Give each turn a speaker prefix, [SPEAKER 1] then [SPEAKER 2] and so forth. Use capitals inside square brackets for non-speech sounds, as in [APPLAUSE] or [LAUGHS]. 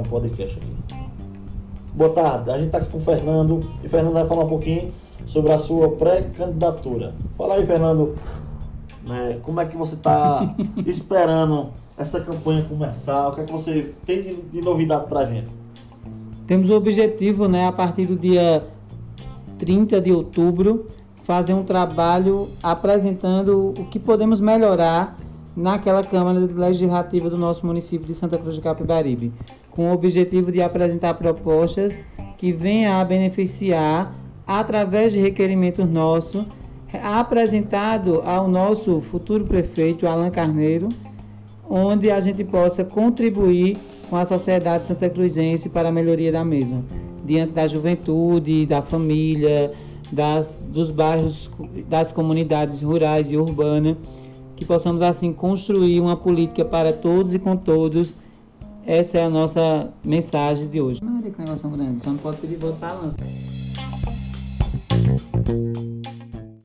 [SPEAKER 1] podcast aqui. Boa tarde, a gente está aqui com o Fernando e o Fernando vai falar um pouquinho sobre a sua pré-candidatura. Fala aí, Fernando, né, como é que você está [LAUGHS] esperando essa campanha começar? O que é que você tem de, de novidade para a gente?
[SPEAKER 2] Temos o objetivo, né, a partir do dia 30 de outubro, fazer um trabalho apresentando o que podemos melhorar naquela Câmara Legislativa do nosso município de Santa Cruz de Capibaribe, com o objetivo de apresentar propostas que venham a beneficiar, através de requerimentos nossos, apresentado ao nosso futuro prefeito, Alan Carneiro, onde a gente possa contribuir com a sociedade santa cruzense para a melhoria da mesma, diante da juventude, da família, das, dos bairros, das comunidades rurais e urbanas, que possamos assim construir uma política para todos e com todos. Essa é a nossa mensagem de hoje. Maria, que negócio grande, só não pode pedir voto para lança.